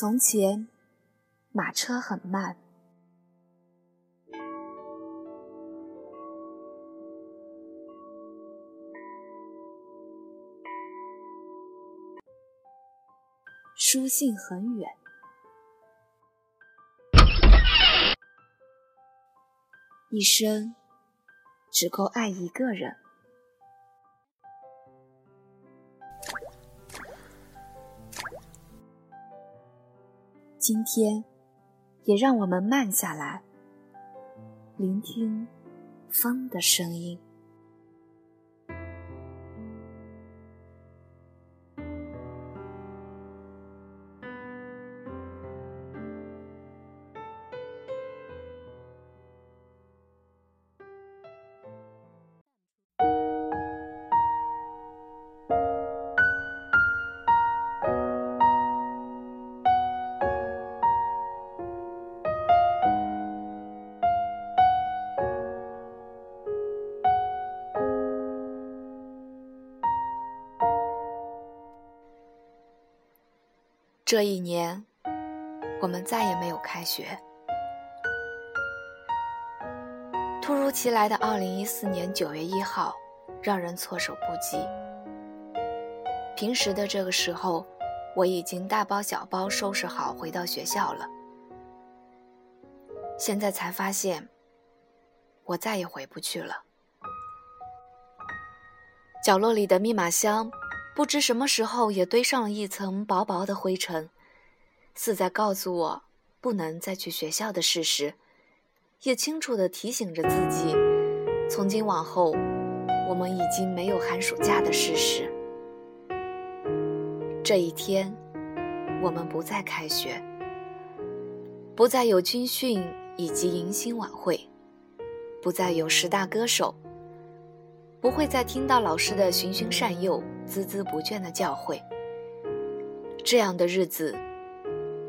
从前，马车很慢。书信很远，一生只够爱一个人。今天，也让我们慢下来，聆听风的声音。这一年，我们再也没有开学。突如其来的二零一四年九月一号，让人措手不及。平时的这个时候，我已经大包小包收拾好回到学校了。现在才发现，我再也回不去了。角落里的密码箱。不知什么时候也堆上了一层薄薄的灰尘，似在告诉我不能再去学校的事实，也清楚地提醒着自己，从今往后，我们已经没有寒暑假的事实。这一天，我们不再开学，不再有军训以及迎新晚会，不再有十大歌手。不会再听到老师的循循善诱、孜孜不倦的教诲。这样的日子，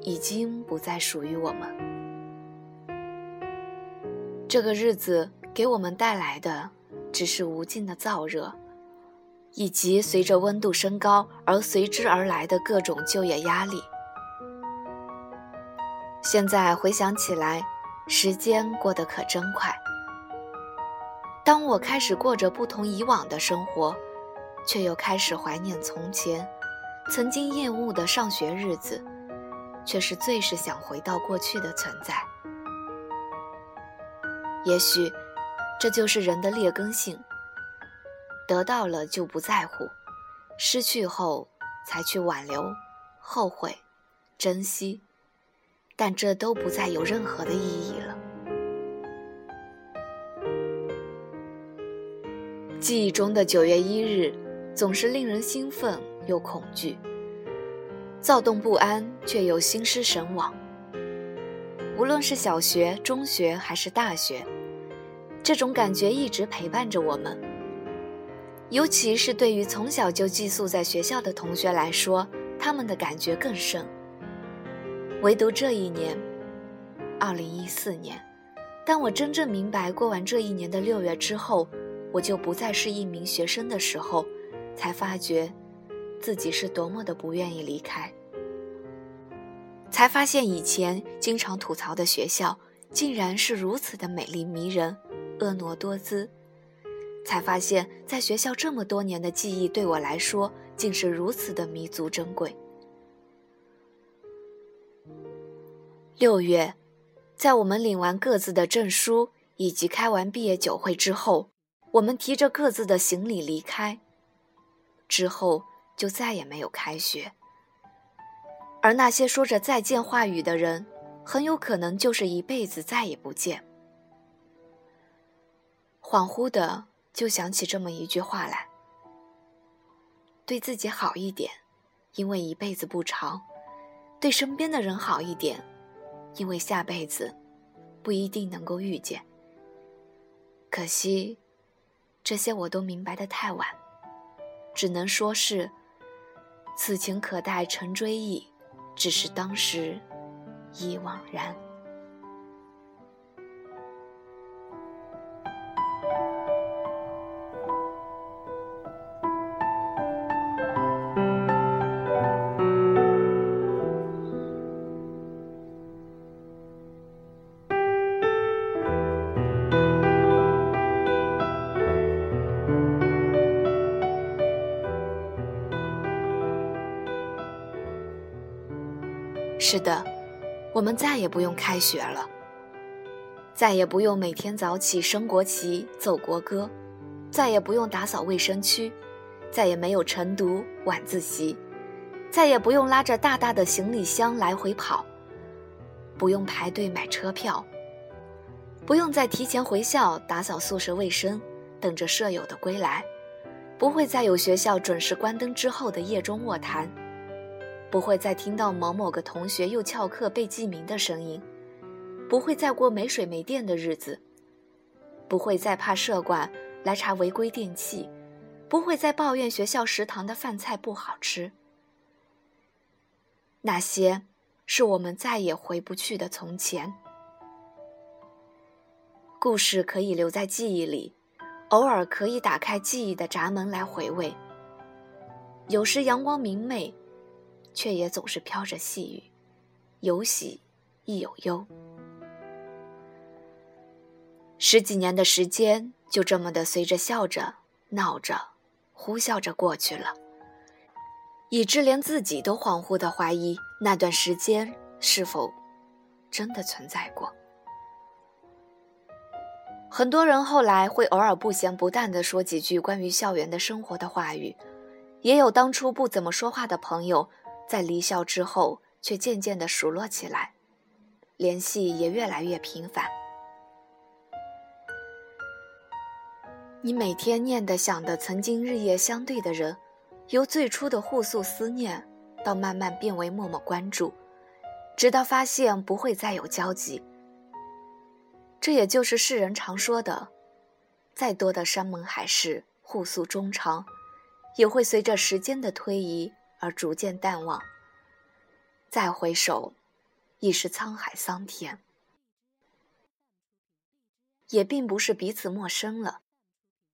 已经不再属于我们。这个日子给我们带来的，只是无尽的燥热，以及随着温度升高而随之而来的各种就业压力。现在回想起来，时间过得可真快。当我开始过着不同以往的生活，却又开始怀念从前，曾经厌恶的上学日子，却是最是想回到过去的存在。也许，这就是人的劣根性。得到了就不在乎，失去后才去挽留、后悔、珍惜，但这都不再有任何的意义记忆中的九月一日，总是令人兴奋又恐惧，躁动不安却又心失神往。无论是小学、中学还是大学，这种感觉一直陪伴着我们。尤其是对于从小就寄宿在学校的同学来说，他们的感觉更深。唯独这一年，二零一四年，当我真正明白过完这一年的六月之后。我就不再是一名学生的时候，才发觉自己是多么的不愿意离开。才发现以前经常吐槽的学校，竟然是如此的美丽迷人、婀娜多姿。才发现，在学校这么多年的记忆，对我来说竟是如此的弥足珍贵。六月，在我们领完各自的证书以及开完毕业酒会之后。我们提着各自的行李离开，之后就再也没有开学。而那些说着再见话语的人，很有可能就是一辈子再也不见。恍惚的就想起这么一句话来：对自己好一点，因为一辈子不长；对身边的人好一点，因为下辈子不一定能够遇见。可惜。这些我都明白的太晚，只能说是“此情可待成追忆”，只是当时已惘然。是的，我们再也不用开学了，再也不用每天早起升国旗、奏国歌，再也不用打扫卫生区，再也没有晨读、晚自习，再也不用拉着大大的行李箱来回跑，不用排队买车票，不用再提前回校打扫宿舍卫生，等着舍友的归来，不会再有学校准时关灯之后的夜中卧谈。不会再听到某某个同学又翘课被记名的声音，不会再过没水没电的日子，不会再怕社管来查违规电器，不会再抱怨学校食堂的饭菜不好吃。那些是我们再也回不去的从前。故事可以留在记忆里，偶尔可以打开记忆的闸门来回味。有时阳光明媚。却也总是飘着细雨，有喜亦有忧。十几年的时间就这么的随着笑着、闹着、呼啸着过去了，以致连自己都恍惚的怀疑那段时间是否真的存在过。很多人后来会偶尔不咸不淡的说几句关于校园的生活的话语，也有当初不怎么说话的朋友。在离校之后，却渐渐的熟络起来，联系也越来越频繁。你每天念的、想的，曾经日夜相对的人，由最初的互诉思念，到慢慢变为默默关注，直到发现不会再有交集。这也就是世人常说的，再多的山盟海誓、互诉衷肠，也会随着时间的推移。而逐渐淡忘，再回首，已是沧海桑田。也并不是彼此陌生了，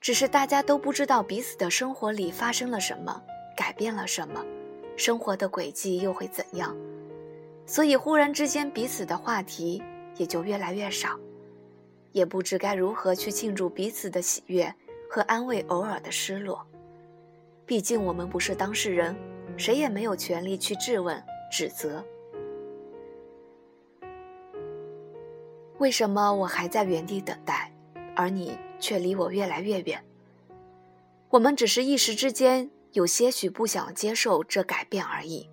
只是大家都不知道彼此的生活里发生了什么，改变了什么，生活的轨迹又会怎样，所以忽然之间彼此的话题也就越来越少，也不知该如何去庆祝彼此的喜悦和安慰偶尔的失落。毕竟我们不是当事人。谁也没有权利去质问、指责。为什么我还在原地等待，而你却离我越来越远？我们只是一时之间有些许不想接受这改变而已。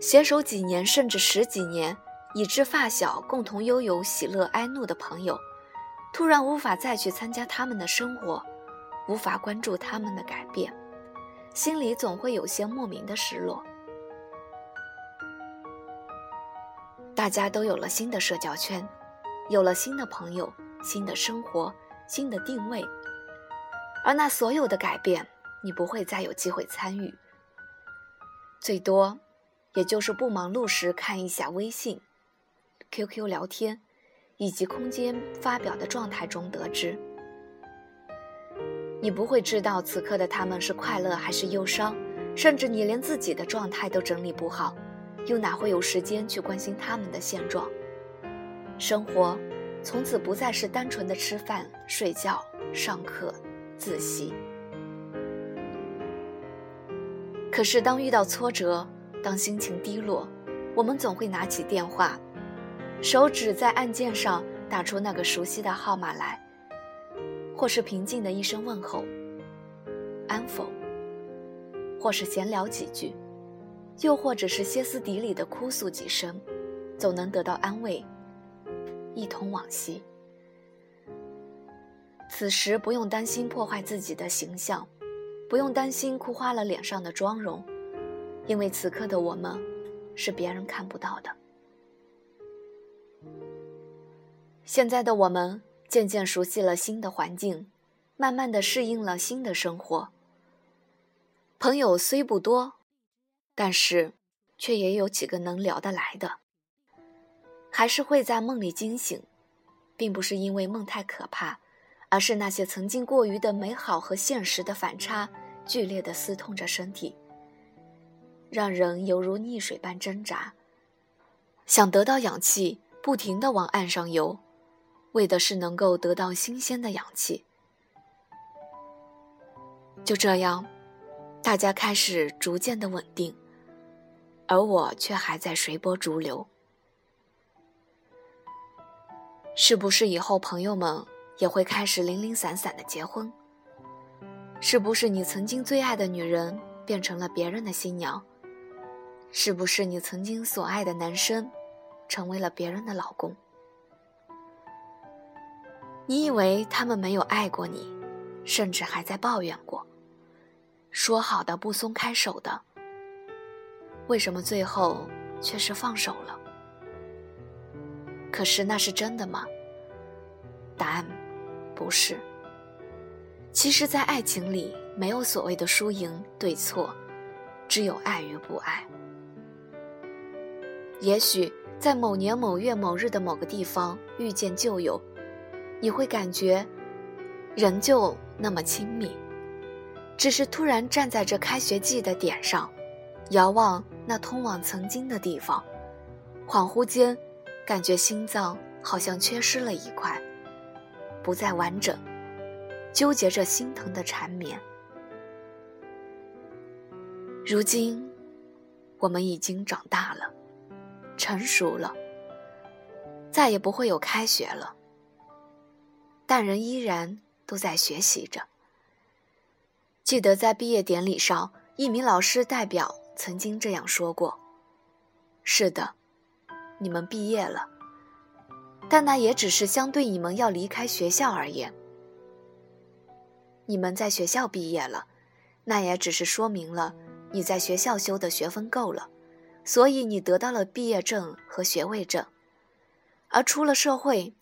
携手几年甚至十几年，以致发小共同拥有喜乐哀怒的朋友，突然无法再去参加他们的生活，无法关注他们的改变。心里总会有些莫名的失落。大家都有了新的社交圈，有了新的朋友、新的生活、新的定位，而那所有的改变，你不会再有机会参与。最多，也就是不忙碌时看一下微信、QQ 聊天，以及空间发表的状态中得知。你不会知道此刻的他们是快乐还是忧伤，甚至你连自己的状态都整理不好，又哪会有时间去关心他们的现状？生活从此不再是单纯的吃饭、睡觉、上课、自习。可是当遇到挫折，当心情低落，我们总会拿起电话，手指在按键上打出那个熟悉的号码来。或是平静的一声问候，安否？或是闲聊几句，又或者是歇斯底里的哭诉几声，总能得到安慰，一同往昔。此时不用担心破坏自己的形象，不用担心哭花了脸上的妆容，因为此刻的我们，是别人看不到的。现在的我们。渐渐熟悉了新的环境，慢慢的适应了新的生活。朋友虽不多，但是却也有几个能聊得来的。还是会在梦里惊醒，并不是因为梦太可怕，而是那些曾经过于的美好和现实的反差，剧烈的撕痛着身体，让人犹如溺水般挣扎，想得到氧气，不停的往岸上游。为的是能够得到新鲜的氧气。就这样，大家开始逐渐的稳定，而我却还在随波逐流。是不是以后朋友们也会开始零零散散的结婚？是不是你曾经最爱的女人变成了别人的新娘？是不是你曾经所爱的男生成为了别人的老公？你以为他们没有爱过你，甚至还在抱怨过，说好的不松开手的，为什么最后却是放手了？可是那是真的吗？答案不是。其实，在爱情里，没有所谓的输赢对错，只有爱与不爱。也许在某年某月某日的某个地方遇见旧友，你会感觉仍旧那么亲密，只是突然站在这开学季的点上，遥望那通往曾经的地方，恍惚间。感觉心脏好像缺失了一块，不再完整，纠结着心疼的缠绵。如今，我们已经长大了，成熟了，再也不会有开学了，但人依然都在学习着。记得在毕业典礼上，一名老师代表曾经这样说过：“是的。”你们毕业了，但那也只是相对你们要离开学校而言。你们在学校毕业了，那也只是说明了你在学校修的学分够了，所以你得到了毕业证和学位证。而出了社会，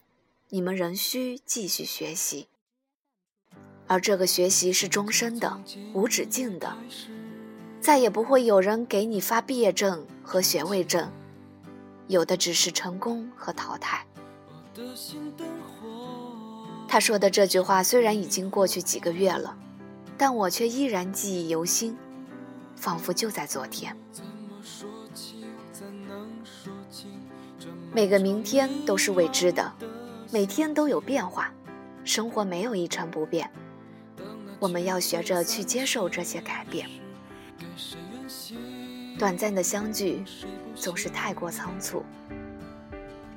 你们仍需继续学习，而这个学习是终身的、无止境的，再也不会有人给你发毕业证和学位证。有的只是成功和淘汰。他说的这句话虽然已经过去几个月了，但我却依然记忆犹新，仿佛就在昨天。每个明天都是未知的，每天都有变化，生活没有一成不变。我们要学着去接受这些改变。短暂的相聚总是太过仓促，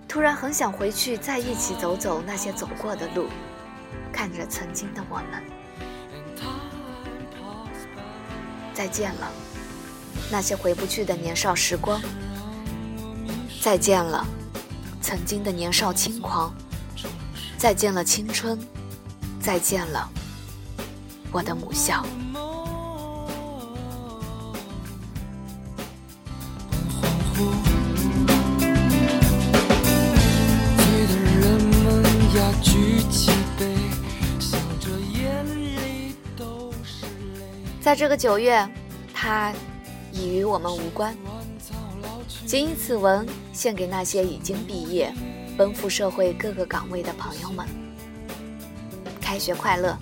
突然很想回去再一起走走那些走过的路，看着曾经的我们。再见了，那些回不去的年少时光。再见了，曾经的年少轻狂。再见了青春，再见了我的母校。在这个九月，它已与我们无关。谨以此文献给那些已经毕业、奔赴社会各个岗位的朋友们。开学快乐！